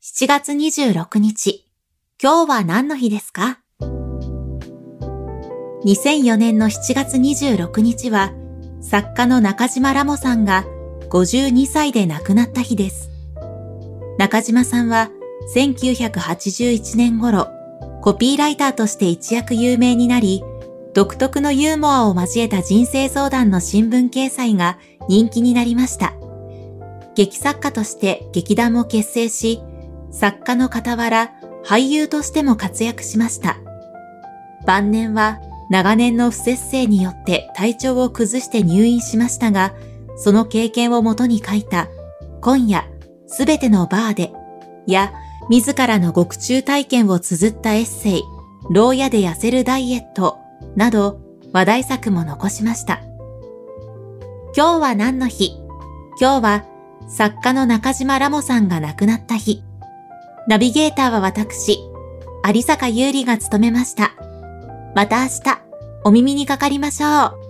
7月26日。今日は何の日ですか ?2004 年の7月26日は、作家の中島ラモさんが52歳で亡くなった日です。中島さんは1981年頃、コピーライターとして一躍有名になり、独特のユーモアを交えた人生相談の新聞掲載が人気になりました。劇作家として劇団も結成し、作家の傍ら俳優としても活躍しました。晩年は長年の不節制によって体調を崩して入院しましたが、その経験をもとに書いた今夜すべてのバーでや自らの獄中体験を綴ったエッセイ、牢屋で痩せるダイエットなど話題作も残しました。今日は何の日？今日は作家の中島ラモさんが亡くなった日。ナビゲーターは私、有坂優里が務めました。また明日、お耳にかかりましょう。